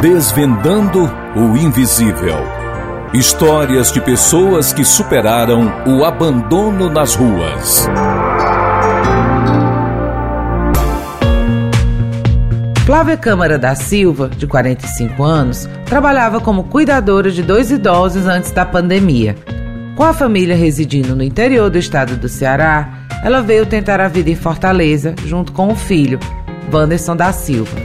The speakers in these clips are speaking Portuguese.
Desvendando o invisível. Histórias de pessoas que superaram o abandono nas ruas. Flávia Câmara da Silva, de 45 anos, trabalhava como cuidadora de dois idosos antes da pandemia. Com a família residindo no interior do estado do Ceará, ela veio tentar a vida em Fortaleza junto com o filho, Wanderson da Silva.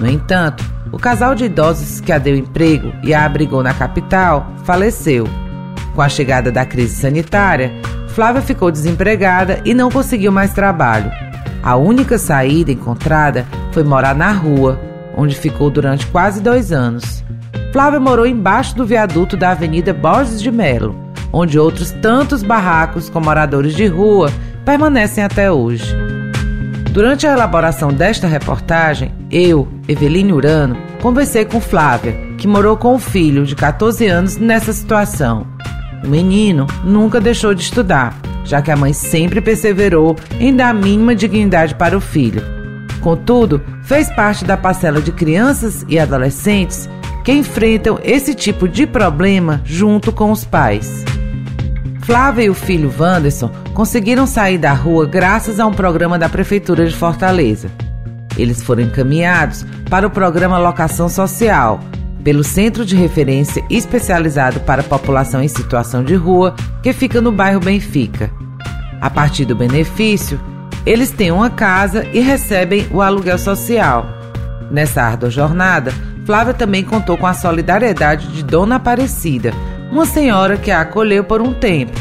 No entanto, o casal de idosos que a deu emprego e a abrigou na capital faleceu. Com a chegada da crise sanitária, Flávia ficou desempregada e não conseguiu mais trabalho. A única saída encontrada foi morar na rua, onde ficou durante quase dois anos. Flávia morou embaixo do viaduto da Avenida Borges de Melo, onde outros tantos barracos com moradores de rua permanecem até hoje. Durante a elaboração desta reportagem, eu, Eveline Urano, conversei com Flávia, que morou com o filho de 14 anos nessa situação. O menino nunca deixou de estudar, já que a mãe sempre perseverou em dar a mínima dignidade para o filho. Contudo, fez parte da parcela de crianças e adolescentes que enfrentam esse tipo de problema junto com os pais. Flávia e o filho Wanderson conseguiram sair da rua graças a um programa da Prefeitura de Fortaleza. Eles foram encaminhados para o programa Locação Social, pelo Centro de Referência Especializado para a População em Situação de Rua, que fica no bairro Benfica. A partir do benefício, eles têm uma casa e recebem o aluguel social. Nessa árdua jornada, Flávia também contou com a solidariedade de Dona Aparecida, uma senhora que a acolheu por um tempo.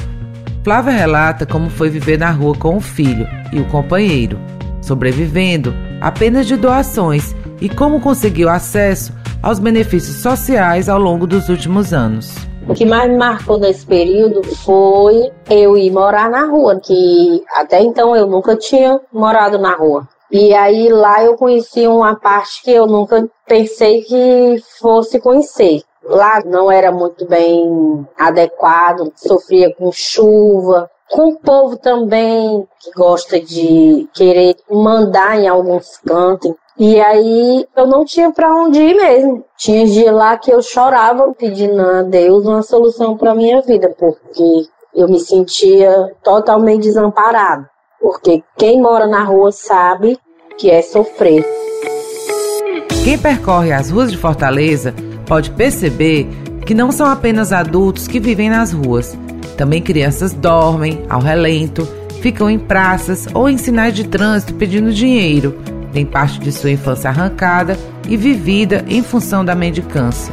Flávia relata como foi viver na rua com o filho e o companheiro, sobrevivendo apenas de doações e como conseguiu acesso aos benefícios sociais ao longo dos últimos anos. O que mais me marcou nesse período foi eu ir morar na rua, que até então eu nunca tinha morado na rua. E aí lá eu conheci uma parte que eu nunca pensei que fosse conhecer. Lá não era muito bem adequado, sofria com chuva, com o povo também que gosta de querer mandar em alguns cantos. E aí eu não tinha para onde ir mesmo. Tinha dia lá que eu chorava pedindo a Deus uma solução para minha vida, porque eu me sentia totalmente desamparado. Porque quem mora na rua sabe que é sofrer. Quem percorre as ruas de Fortaleza pode perceber que não são apenas adultos que vivem nas ruas. Também crianças dormem ao relento, ficam em praças ou em sinais de trânsito pedindo dinheiro tem parte de sua infância arrancada e vivida em função da mendicância.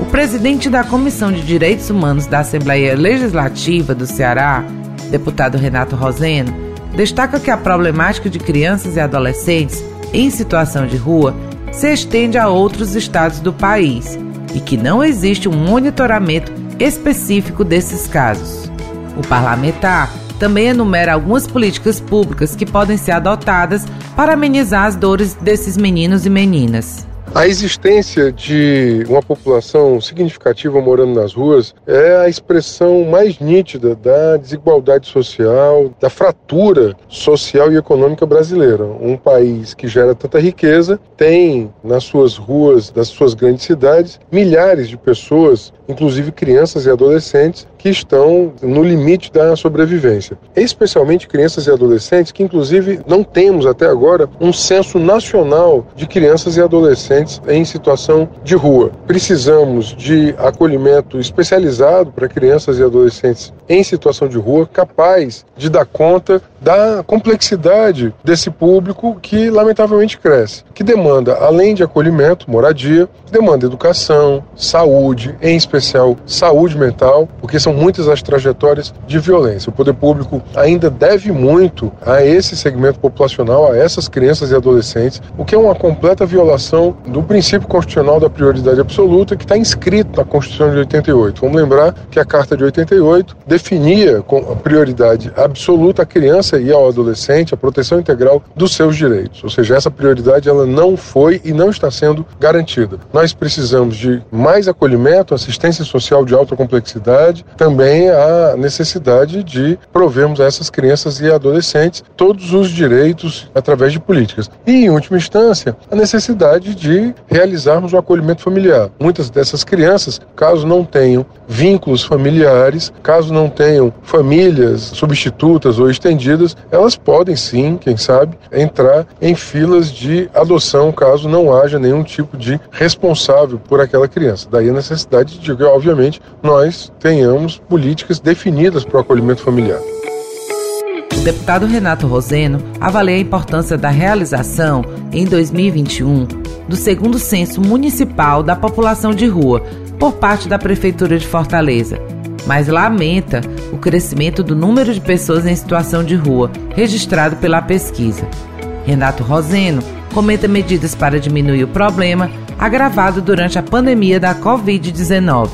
O presidente da Comissão de Direitos Humanos da Assembleia Legislativa do Ceará, deputado Renato Roseno, destaca que a problemática de crianças e adolescentes em situação de rua se estende a outros estados do país e que não existe um monitoramento específico desses casos. O parlamentar também enumera algumas políticas públicas que podem ser adotadas para amenizar as dores desses meninos e meninas. A existência de uma população significativa morando nas ruas é a expressão mais nítida da desigualdade social, da fratura social e econômica brasileira. Um país que gera tanta riqueza tem nas suas ruas das suas grandes cidades milhares de pessoas, inclusive crianças e adolescentes, que estão no limite da sobrevivência. Especialmente crianças e adolescentes que, inclusive, não temos até agora um censo nacional de crianças e adolescentes em situação de rua. Precisamos de acolhimento especializado para crianças e adolescentes em situação de rua, capaz de dar conta da complexidade desse público que, lamentavelmente, cresce, que demanda, além de acolhimento, moradia, demanda educação, saúde, em especial saúde mental, porque são são muitas as trajetórias de violência. O poder público ainda deve muito a esse segmento populacional, a essas crianças e adolescentes, o que é uma completa violação do princípio constitucional da prioridade absoluta que está inscrito na Constituição de 88. Vamos lembrar que a Carta de 88 definia com prioridade absoluta a criança e ao adolescente a proteção integral dos seus direitos. Ou seja, essa prioridade ela não foi e não está sendo garantida. Nós precisamos de mais acolhimento, assistência social de alta complexidade, também a necessidade de provermos a essas crianças e adolescentes todos os direitos através de políticas. E, em última instância, a necessidade de realizarmos o acolhimento familiar. Muitas dessas crianças, caso não tenham vínculos familiares, caso não tenham famílias substitutas ou estendidas, elas podem sim, quem sabe, entrar em filas de adoção caso não haja nenhum tipo de responsável por aquela criança. Daí a necessidade de obviamente, nós tenhamos políticas definidas para o acolhimento familiar. O deputado Renato Roseno avalia a importância da realização, em 2021, do segundo censo municipal da população de rua por parte da Prefeitura de Fortaleza, mas lamenta o crescimento do número de pessoas em situação de rua registrado pela pesquisa. Renato Roseno comenta medidas para diminuir o problema agravado durante a pandemia da Covid-19.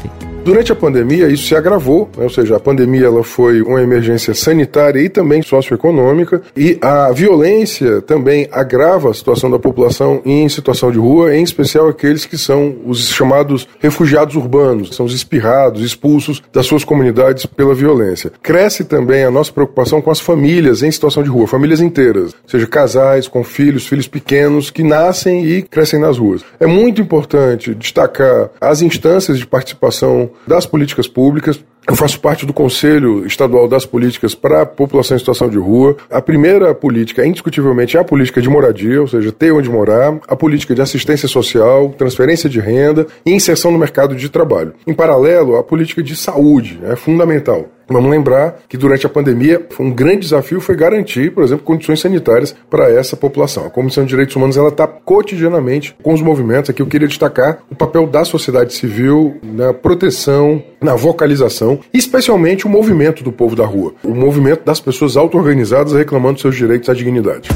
Durante a pandemia, isso se agravou, né? ou seja, a pandemia ela foi uma emergência sanitária e também socioeconômica, e a violência também agrava a situação da população em situação de rua, em especial aqueles que são os chamados refugiados urbanos, são os espirrados, expulsos das suas comunidades pela violência. Cresce também a nossa preocupação com as famílias em situação de rua, famílias inteiras, ou seja, casais com filhos, filhos pequenos que nascem e crescem nas ruas. É muito importante destacar as instâncias de participação das políticas públicas. Eu faço parte do Conselho Estadual das Políticas para a População em Situação de Rua. A primeira política, indiscutivelmente, é a política de moradia, ou seja, ter onde morar, a política de assistência social, transferência de renda e inserção no mercado de trabalho. Em paralelo, a política de saúde é fundamental. Vamos lembrar que durante a pandemia um grande desafio foi garantir, por exemplo, condições sanitárias para essa população. A Comissão de Direitos Humanos ela está cotidianamente com os movimentos. Aqui eu queria destacar o papel da sociedade civil na proteção, na vocalização, especialmente o movimento do povo da rua, o movimento das pessoas auto-organizadas reclamando seus direitos à dignidade.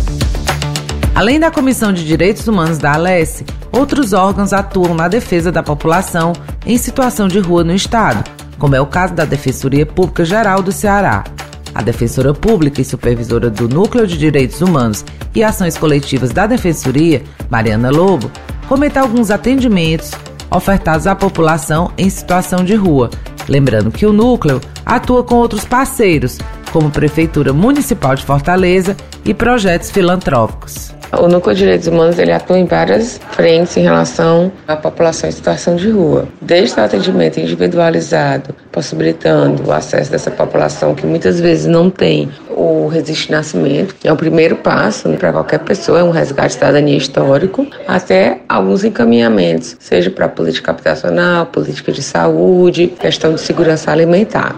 Além da Comissão de Direitos Humanos da Alesse, outros órgãos atuam na defesa da população em situação de rua no estado como é o caso da Defensoria Pública Geral do Ceará. A defensora pública e supervisora do Núcleo de Direitos Humanos e Ações Coletivas da Defensoria, Mariana Lobo, comenta alguns atendimentos ofertados à população em situação de rua. Lembrando que o núcleo atua com outros parceiros, como Prefeitura Municipal de Fortaleza e projetos filantrópicos. O Núcleo de Direitos Humanos ele atua em várias frentes em relação à população em situação de rua, desde o atendimento individualizado, possibilitando o acesso dessa população que muitas vezes não tem o registro de nascimento, é o primeiro passo né, para qualquer pessoa, é um resgate de cidadania histórico, até alguns encaminhamentos, seja para política habitacional, política de saúde, questão de segurança alimentar.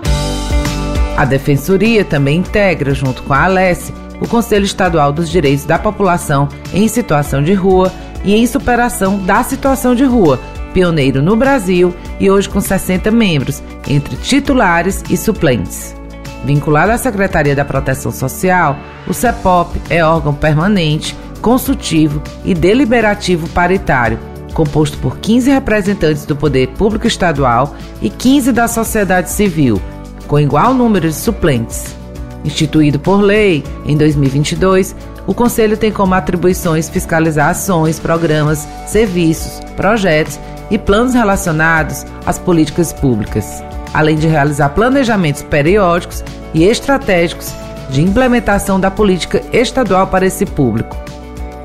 A Defensoria também integra, junto com a Alesse, o Conselho Estadual dos Direitos da População em Situação de Rua e em Superação da Situação de Rua, pioneiro no Brasil e hoje com 60 membros, entre titulares e suplentes. Vinculado à Secretaria da Proteção Social, o CEPOP é órgão permanente, consultivo e deliberativo paritário, composto por 15 representantes do Poder Público Estadual e 15 da sociedade civil, com igual número de suplentes. Instituído por lei em 2022, o Conselho tem como atribuições fiscalizar ações, programas, serviços, projetos e planos relacionados às políticas públicas, além de realizar planejamentos periódicos e estratégicos de implementação da política estadual para esse público.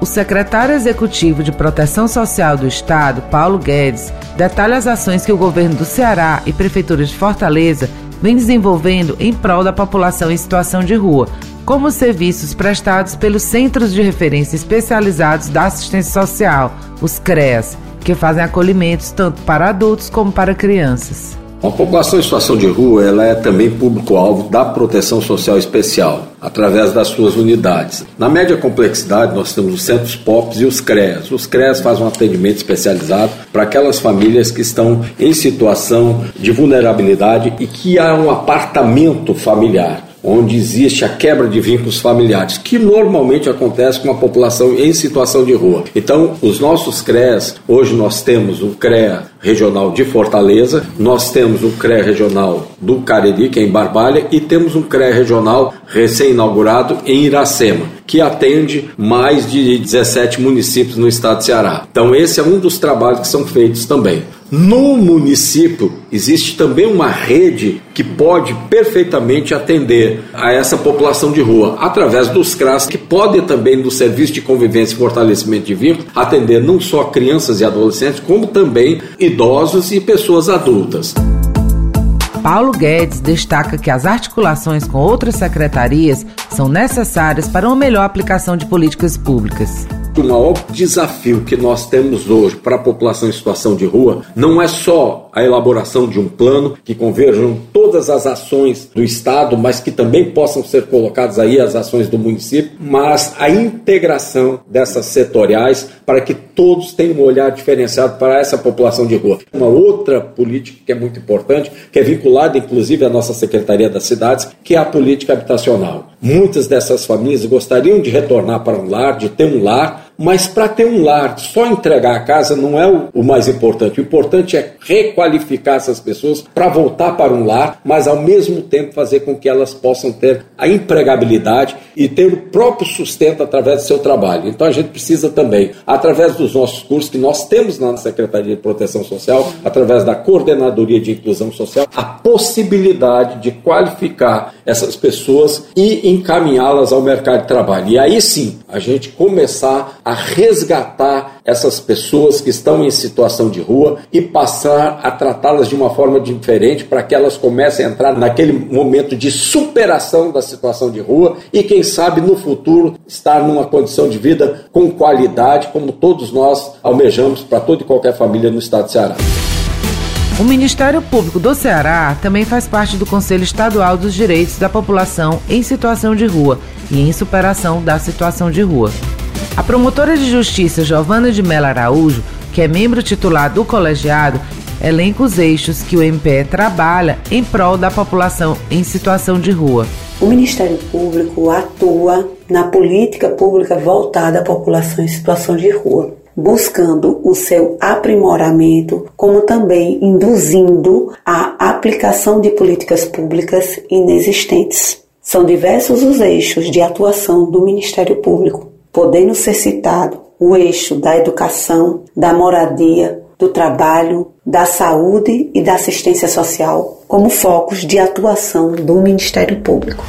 O secretário executivo de Proteção Social do Estado, Paulo Guedes, detalha as ações que o governo do Ceará e Prefeitura de Fortaleza vem desenvolvendo em prol da população em situação de rua, como os serviços prestados pelos Centros de Referência Especializados da Assistência Social, os CREAS, que fazem acolhimentos tanto para adultos como para crianças. A população em situação de rua ela é também público-alvo da proteção social especial, através das suas unidades. Na média complexidade, nós temos os centros POPs e os CREAS. Os CREAS fazem um atendimento especializado para aquelas famílias que estão em situação de vulnerabilidade e que há um apartamento familiar onde existe a quebra de vínculos familiares, que normalmente acontece com a população em situação de rua. Então, os nossos CREAs, hoje nós temos o CREA Regional de Fortaleza, nós temos o CREA Regional do Cariri, que é em Barbalha, e temos um CREA Regional recém-inaugurado em Iracema, que atende mais de 17 municípios no estado de Ceará. Então, esse é um dos trabalhos que são feitos também. No município existe também uma rede que pode perfeitamente atender a essa população de rua, através dos CRAS, que podem também, do Serviço de Convivência e Fortalecimento de Vínculo, atender não só crianças e adolescentes, como também idosos e pessoas adultas. Paulo Guedes destaca que as articulações com outras secretarias são necessárias para uma melhor aplicação de políticas públicas o maior desafio que nós temos hoje para a população em situação de rua não é só a elaboração de um plano que converjam todas as ações do Estado, mas que também possam ser colocadas aí as ações do município, mas a integração dessas setoriais para que todos tenham um olhar diferenciado para essa população de rua. Uma outra política que é muito importante, que é vinculada inclusive à nossa Secretaria das Cidades, que é a política habitacional. Muitas dessas famílias gostariam de retornar para um lar, de ter um lar, mas para ter um lar, só entregar a casa não é o, mais importante. O importante é requalificar essas pessoas para voltar para um lar, mas ao mesmo tempo fazer com que elas possam ter a empregabilidade e ter o próprio sustento através do seu trabalho. Então a gente precisa também, através dos nossos cursos que nós temos na Secretaria de Proteção Social, através da Coordenadoria de Inclusão Social, a possibilidade de qualificar essas pessoas e encaminhá-las ao mercado de trabalho. E aí sim, a gente começar a resgatar essas pessoas que estão em situação de rua e passar a tratá-las de uma forma diferente para que elas comecem a entrar naquele momento de superação da situação de rua e, quem sabe, no futuro estar numa condição de vida com qualidade, como todos nós almejamos para toda e qualquer família no estado de Ceará. O Ministério Público do Ceará também faz parte do Conselho Estadual dos Direitos da População em Situação de Rua e em Superação da Situação de Rua. A promotora de justiça Giovana de Mello Araújo, que é membro titular do colegiado, elenca os eixos que o MPE trabalha em prol da população em situação de rua. O Ministério Público atua na política pública voltada à população em situação de rua, buscando o seu aprimoramento, como também induzindo a aplicação de políticas públicas inexistentes. São diversos os eixos de atuação do Ministério Público, podendo ser citado o eixo da educação, da moradia, do trabalho, da saúde e da assistência social como focos de atuação do Ministério Público.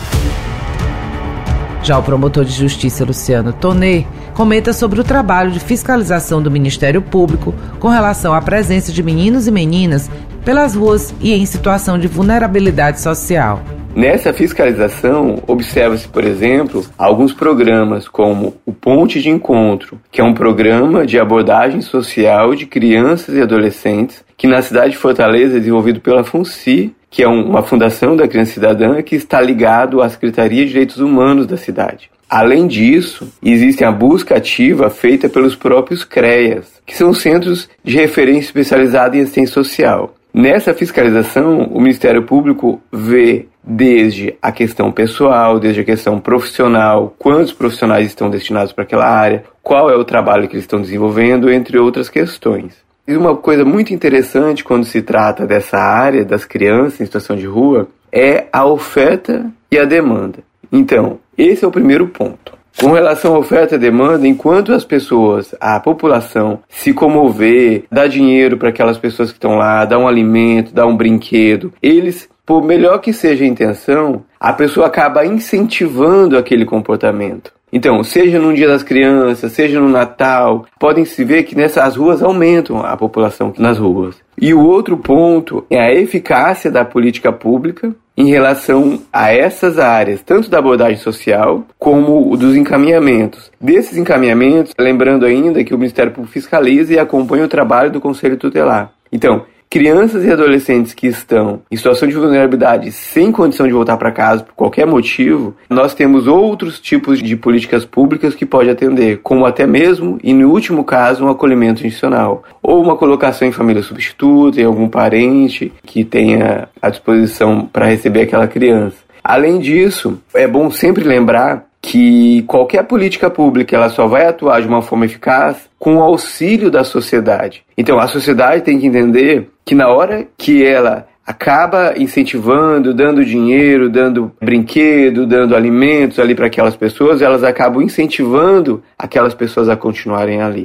Já o promotor de justiça Luciano Tonê comenta sobre o trabalho de fiscalização do Ministério Público com relação à presença de meninos e meninas pelas ruas e em situação de vulnerabilidade social. Nessa fiscalização, observa-se, por exemplo, alguns programas como o Ponte de Encontro, que é um programa de abordagem social de crianças e adolescentes, que na cidade de Fortaleza é desenvolvido pela FUNCI, que é uma fundação da criança cidadã que está ligado à Secretaria de Direitos Humanos da cidade. Além disso, existe a busca ativa feita pelos próprios CREAS, que são centros de referência especializada em assistência social. Nessa fiscalização, o Ministério Público vê desde a questão pessoal, desde a questão profissional, quantos profissionais estão destinados para aquela área, qual é o trabalho que eles estão desenvolvendo, entre outras questões. E uma coisa muito interessante quando se trata dessa área das crianças em situação de rua é a oferta e a demanda. Então, esse é o primeiro ponto. Com relação à oferta e demanda, enquanto as pessoas, a população, se comover, dá dinheiro para aquelas pessoas que estão lá, dá um alimento, dá um brinquedo, eles por melhor que seja a intenção, a pessoa acaba incentivando aquele comportamento. Então, seja no Dia das Crianças, seja no Natal, podem se ver que nessas ruas aumentam a população nas ruas. E o outro ponto é a eficácia da política pública em relação a essas áreas, tanto da abordagem social como dos encaminhamentos. Desses encaminhamentos, lembrando ainda que o Ministério Público fiscaliza e acompanha o trabalho do Conselho Tutelar. Então, Crianças e adolescentes que estão em situação de vulnerabilidade sem condição de voltar para casa por qualquer motivo, nós temos outros tipos de políticas públicas que pode atender, como até mesmo, e no último caso, um acolhimento institucional, ou uma colocação em família substituta, em algum parente que tenha à disposição para receber aquela criança. Além disso, é bom sempre lembrar que qualquer política pública ela só vai atuar de uma forma eficaz com o auxílio da sociedade. Então a sociedade tem que entender que na hora que ela acaba incentivando, dando dinheiro, dando brinquedo, dando alimentos ali para aquelas pessoas, elas acabam incentivando aquelas pessoas a continuarem ali.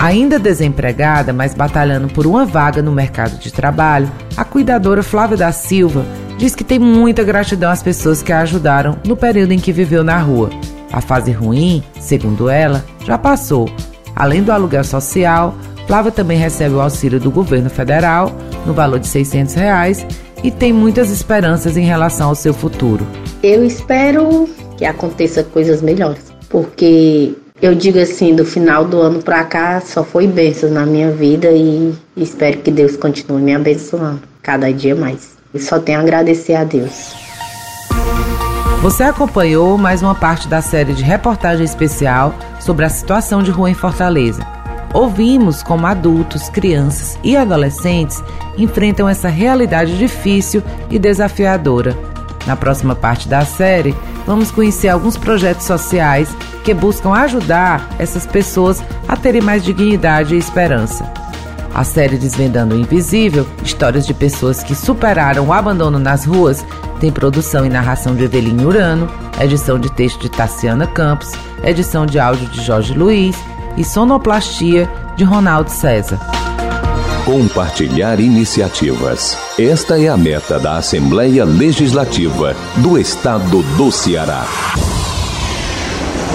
Ainda desempregada, mas batalhando por uma vaga no mercado de trabalho, a cuidadora Flávia da Silva diz que tem muita gratidão às pessoas que a ajudaram no período em que viveu na rua. A fase ruim, segundo ela, já passou. Além do aluguel social, Flávia também recebe o auxílio do governo federal, no valor de 600 reais, e tem muitas esperanças em relação ao seu futuro. Eu espero que aconteça coisas melhores, porque eu digo assim, do final do ano para cá só foi bênçãos na minha vida e espero que Deus continue me abençoando cada dia mais. E só tenho a agradecer a Deus. Você acompanhou mais uma parte da série de reportagem especial sobre a situação de rua em Fortaleza. Ouvimos como adultos, crianças e adolescentes enfrentam essa realidade difícil e desafiadora. Na próxima parte da série, vamos conhecer alguns projetos sociais que buscam ajudar essas pessoas a terem mais dignidade e esperança. A série Desvendando o Invisível, histórias de pessoas que superaram o abandono nas ruas, tem produção e narração de Eveline Urano, edição de texto de Tassiana Campos, edição de áudio de Jorge Luiz e sonoplastia de Ronaldo César. Compartilhar iniciativas. Esta é a meta da Assembleia Legislativa do Estado do Ceará.